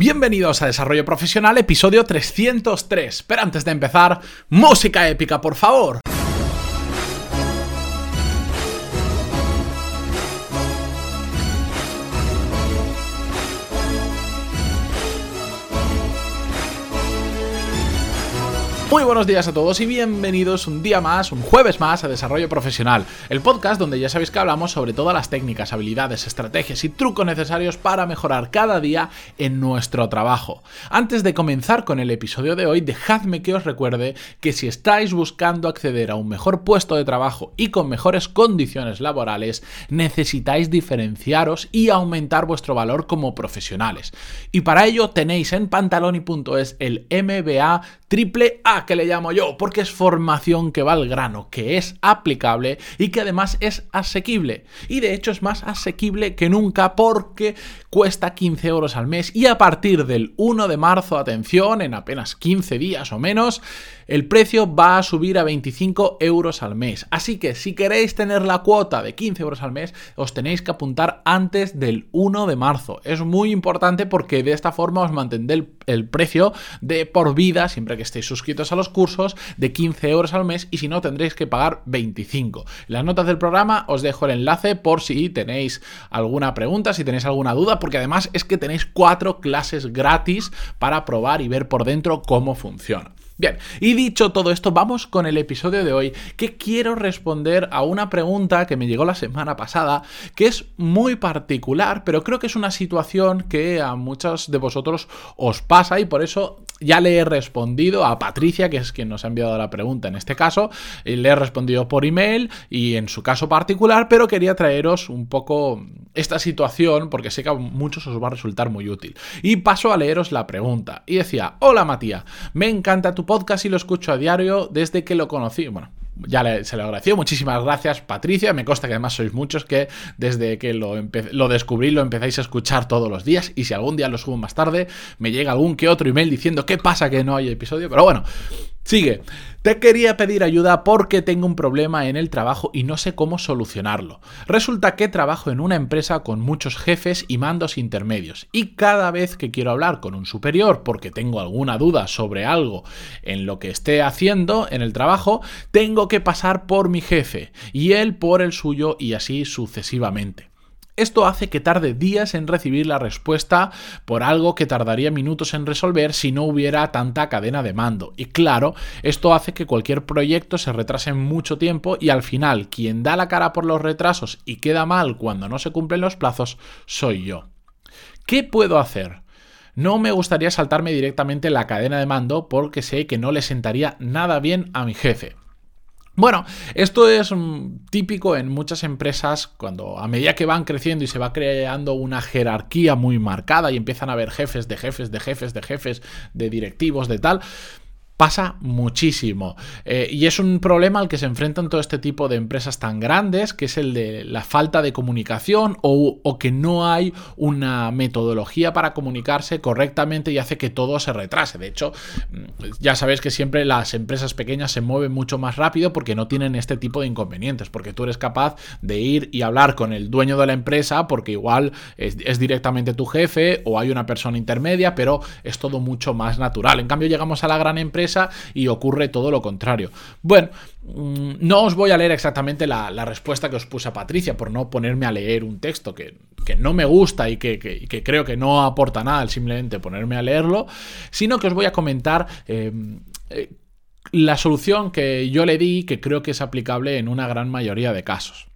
Bienvenidos a Desarrollo Profesional, episodio 303. Pero antes de empezar, música épica, por favor. Muy buenos días a todos y bienvenidos un día más, un jueves más a Desarrollo Profesional, el podcast donde ya sabéis que hablamos sobre todas las técnicas, habilidades, estrategias y trucos necesarios para mejorar cada día en nuestro trabajo. Antes de comenzar con el episodio de hoy, dejadme que os recuerde que si estáis buscando acceder a un mejor puesto de trabajo y con mejores condiciones laborales, necesitáis diferenciaros y aumentar vuestro valor como profesionales. Y para ello tenéis en pantaloni.es el MBA triple A que le llamo yo, porque es formación que va al grano, que es aplicable y que además es asequible. Y de hecho es más asequible que nunca porque cuesta 15 euros al mes y a partir del 1 de marzo, atención, en apenas 15 días o menos, el precio va a subir a 25 euros al mes. Así que si queréis tener la cuota de 15 euros al mes, os tenéis que apuntar antes del 1 de marzo. Es muy importante porque de esta forma os mantendré el, precio de por vida, siempre que estéis suscritos a los cursos, de 15 euros al mes y si no tendréis que pagar 25. En las notas del programa os dejo el enlace por si tenéis alguna pregunta, si tenéis alguna duda, porque además es que tenéis cuatro clases gratis para probar y ver por dentro cómo funciona. Bien, y dicho todo esto, vamos con el episodio de hoy, que quiero responder a una pregunta que me llegó la semana pasada, que es muy particular, pero creo que es una situación que a muchos de vosotros os pasa y por eso ya le he respondido a Patricia, que es quien nos ha enviado la pregunta en este caso, y le he respondido por email y en su caso particular, pero quería traeros un poco esta situación porque sé que a muchos os va a resultar muy útil. Y paso a leeros la pregunta. Y decía, hola Matías, me encanta tu podcast y lo escucho a diario desde que lo conocí. Bueno, ya se lo agradeció. Muchísimas gracias, Patricia. Me consta que además sois muchos que desde que lo, lo, descubrí lo empezáis a escuchar todos los días. Y si algún día lo subo más tarde, me llega algún que otro email diciendo qué pasa que no hay episodio. Pero bueno, Sigue. Te quería pedir ayuda porque tengo un problema en el trabajo y no sé cómo solucionarlo. Resulta que trabajo en una empresa con muchos jefes y mandos intermedios y cada vez que quiero hablar con un superior porque tengo alguna duda sobre algo en lo que esté haciendo en el trabajo, tengo que pasar por mi jefe y él por el suyo y así sucesivamente. Esto hace que tarde días en recibir la respuesta por algo que tardaría minutos en resolver si no hubiera tanta cadena de mando. Y claro, esto hace que cualquier proyecto se retrase mucho tiempo y al final quien da la cara por los retrasos y queda mal cuando no se cumplen los plazos soy yo. ¿Qué puedo hacer? No me gustaría saltarme directamente la cadena de mando porque sé que no le sentaría nada bien a mi jefe. Bueno, esto es típico en muchas empresas cuando a medida que van creciendo y se va creando una jerarquía muy marcada y empiezan a haber jefes de jefes de jefes de jefes de directivos de tal, pasa muchísimo. Eh, y es un problema al que se enfrentan todo este tipo de empresas tan grandes, que es el de la falta de comunicación o, o, que no hay una metodología para comunicarse correctamente y hace que todo se retrase. De hecho, mm, ya sabéis que siempre las empresas pequeñas se mueven mucho más rápido porque no tienen este tipo de inconvenientes, porque tú eres capaz de ir y hablar con el dueño de la empresa porque igual es, es directamente tu jefe o hay una persona intermedia, pero es todo mucho más natural. En cambio, llegamos a la gran empresa y ocurre todo lo contrario. Bueno, mm, no os voy a leer exactamente la, respuesta que os puse a Patricia por no ponerme a leer un texto que, no me gusta y que, creo que no aporta nada al simplemente ponerme a leerlo, sino que os voy a comentar... Em, eh, la solución que yo le di que creo que es aplicable en una gran mayoría de casos.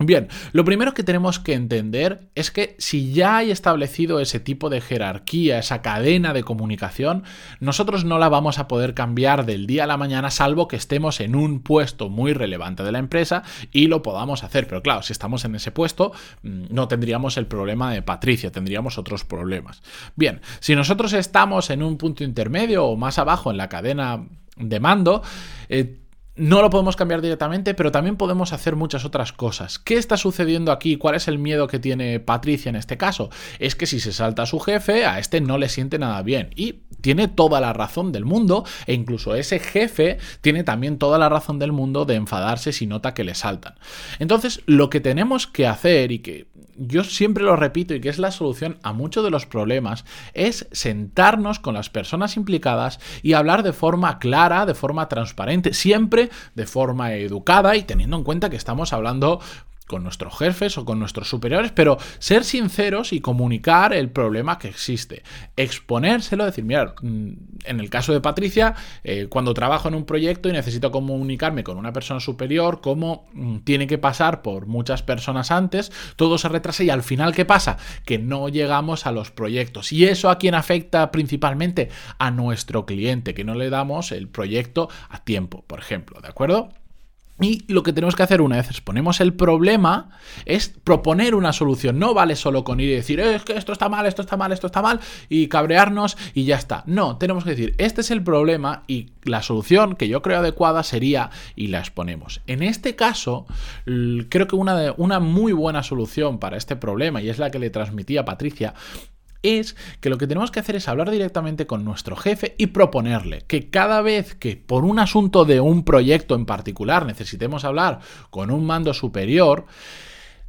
Bien, lo primero que tenemos que entender es que si ya hay establecido ese tipo de jerarquía, esa cadena de comunicación, nosotros no la vamos a poder cambiar del día a la mañana salvo que estemos en un puesto muy relevante de la empresa y lo podamos hacer. Pero claro, si estamos en ese puesto, mm, no tendríamos el problema de Patricia, tendríamos otros problemas. Bien, si nosotros estamos en un punto intermedio o más abajo en la cadena de mando, eh, no lo podemos cambiar directamente, pero también podemos hacer muchas otras cosas. ¿Qué está sucediendo aquí? ¿Cuál es el miedo que tiene Patricia en este caso? Es que si se salta a su jefe, a este no le siente nada bien. Y tiene toda la razón del mundo, e incluso ese jefe tiene también toda la razón del mundo de enfadarse si nota que le saltan. Entonces, lo que tenemos que hacer, y que yo siempre lo repito y que es la solución a muchos de los problemas, es sentarnos con las personas implicadas y hablar de forma clara, de forma transparente, siempre de forma educada y teniendo en cuenta que estamos hablando con nuestros jefes o con nuestros superiores, pero ser sinceros y comunicar el problema que existe. Exponérselo, decir, mira, mm, en el caso de Patricia, eh, cuando trabajo en un proyecto y necesito comunicarme con una persona superior, cómo mm, tiene que pasar por muchas personas antes, todo se retrasa y al final, ¿qué pasa? Que no llegamos a los proyectos. Y eso a quién afecta principalmente a nuestro cliente, que no le damos el proyecto a tiempo, por ejemplo, ¿de acuerdo? Y lo que tenemos que hacer una vez exponemos el problema es proponer una solución. No vale solo con ir y decir, es que esto está mal, esto está mal, esto está mal, y cabrearnos y ya está. No, tenemos que decir, este es el problema y la solución que yo creo adecuada sería y la exponemos. En este caso, creo que una, de, una muy buena solución para este problema, y es la que le transmití a Patricia, es que lo que tenemos que hacer es hablar directamente con nuestro jefe y proponerle que cada vez que por un asunto de un proyecto en particular necesitemos hablar con un mando superior,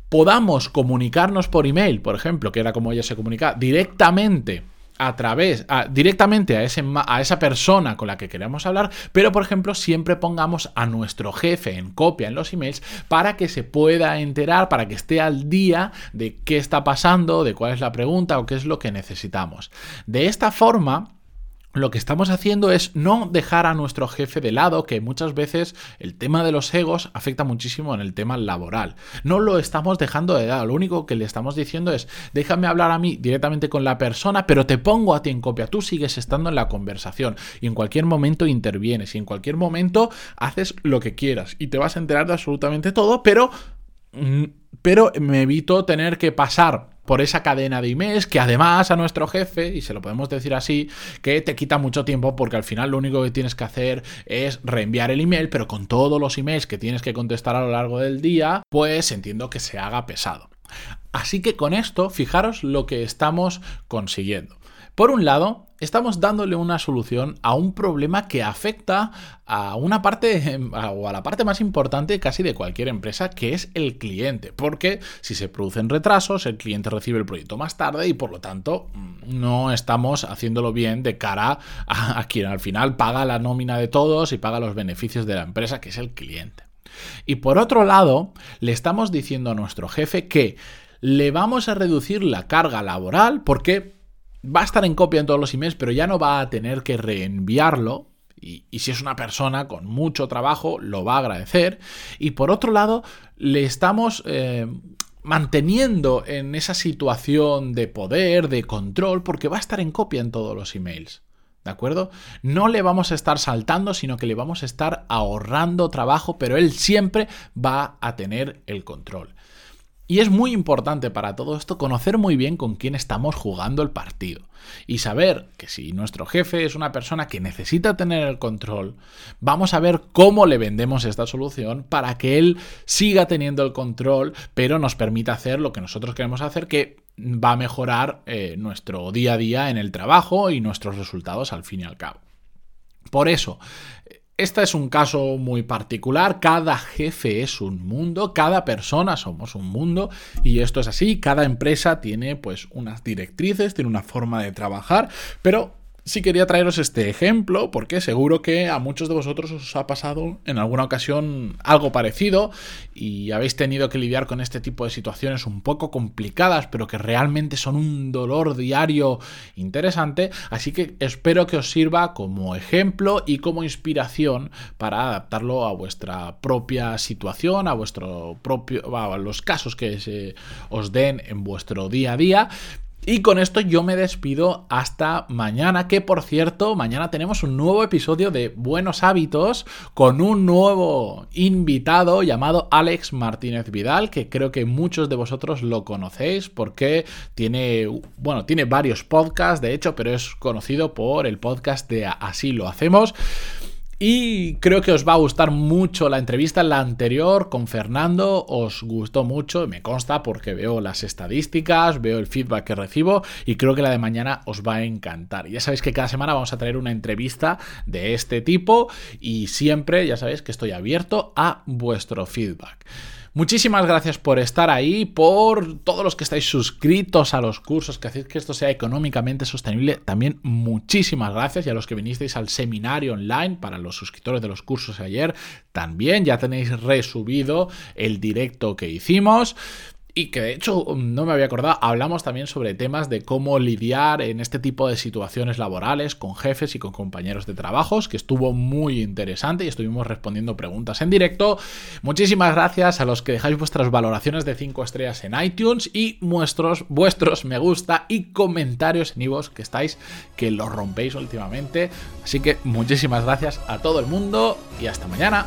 podamos comunicarnos por email, por ejemplo, que era como ella se comunica, directamente a través, directamente a, ese, a esa persona con la que queremos hablar, pero por ejemplo siempre pongamos a nuestro jefe en copia en los emails para que se pueda enterar, para que esté al día de qué está pasando, de cuál es la pregunta o qué es lo que necesitamos. De esta forma, lo que estamos haciendo es no dejar a nuestro jefe de lado, que muchas veces el tema de los egos afecta muchísimo en el tema laboral. No lo estamos dejando de lado, lo único que le estamos diciendo es, déjame hablar a mí directamente con la persona, pero te pongo a ti en copia, tú sigues estando en la conversación y en cualquier momento intervienes y en cualquier momento haces lo que quieras y te vas a enterar de absolutamente todo, pero... Mm, pero me evito tener que pasar por esa cadena de emails que además a nuestro jefe, y se lo podemos decir así, que te quita mucho tiempo porque al final lo único que tienes que hacer es reenviar el email, pero con todos los emails que tienes que contestar a lo largo del día, pues entiendo que se haga pesado. Así que con esto, fijaros lo que estamos consiguiendo. Por un lado, estamos dándole una solución a un problema que afecta a una parte o a la parte más importante casi de cualquier empresa, que es el cliente. Porque si se producen retrasos, el cliente recibe el proyecto más tarde y por lo tanto mm, no estamos haciéndolo bien de cara a, quien al final paga la nómina de todos y paga los beneficios de la empresa, que es el cliente. Y por otro lado, le estamos diciendo a nuestro jefe que le vamos a reducir la carga laboral porque va a estar en copia en todos los emails, pero ya no va a tener que reenviarlo. Y, si es una persona con mucho trabajo, lo va a agradecer. Y por otro lado, le estamos eh, manteniendo en esa situación de poder, de control, porque va a estar en copia en todos los emails. ¿De acuerdo? No le vamos a estar saltando, sino que le vamos a estar ahorrando trabajo, pero él siempre va a tener el control. Y es muy importante para todo esto conocer muy bien con quién estamos jugando el partido y saber que si nuestro jefe es una persona que necesita tener el control, vamos a ver cómo le vendemos esta solución para que él siga teniendo el control, pero nos permita hacer lo que nosotros queremos hacer, que va a mejorar eh, nuestro día a día en el trabajo y nuestros resultados al fin y al cabo. Por eso, este es un caso muy particular, cada jefe es un mundo, cada persona somos un mundo y esto es así, cada empresa tiene pues unas directrices, tiene una forma de trabajar, pero Sí quería traeros este ejemplo porque seguro que a muchos de vosotros os ha pasado en alguna ocasión algo parecido y habéis tenido que lidiar con este tipo de situaciones un poco complicadas pero que realmente son un dolor diario interesante. Así que espero que os sirva como ejemplo y como inspiración para adaptarlo a vuestra propia situación, a vuestro propio, a los casos que se os den en vuestro día a día. Y con esto yo me despido hasta mañana, que por cierto, mañana tenemos un nuevo episodio de Buenos Hábitos con un nuevo invitado llamado Alex Martínez Vidal, que creo que muchos de vosotros lo conocéis porque tiene, bueno, tiene varios podcasts, de hecho, pero es conocido por el podcast de Así lo hacemos. Y creo que os va a gustar mucho la entrevista, la anterior con Fernando, os gustó mucho, me consta porque veo las estadísticas, veo el feedback que recibo y creo que la de mañana os va a encantar. Ya sabéis que cada semana vamos a traer una entrevista de este tipo y siempre, ya sabéis que estoy abierto a vuestro feedback. Muchísimas gracias por estar ahí, por todos los que estáis suscritos a los cursos, que hacéis que esto sea económicamente sostenible. También muchísimas gracias y a los que vinisteis al seminario online para los suscriptores de los cursos ayer. También ya tenéis resubido el directo que hicimos y que de hecho no me había acordado, hablamos también sobre temas de cómo lidiar en este tipo de situaciones laborales con jefes y con compañeros de trabajos, que estuvo muy interesante y estuvimos respondiendo preguntas en directo. Muchísimas gracias a los que dejáis vuestras valoraciones de 5 estrellas en iTunes y vuestros, vuestros me gusta y comentarios en iVoox que estáis, que los rompéis últimamente. Así que muchísimas gracias a todo el mundo y hasta mañana.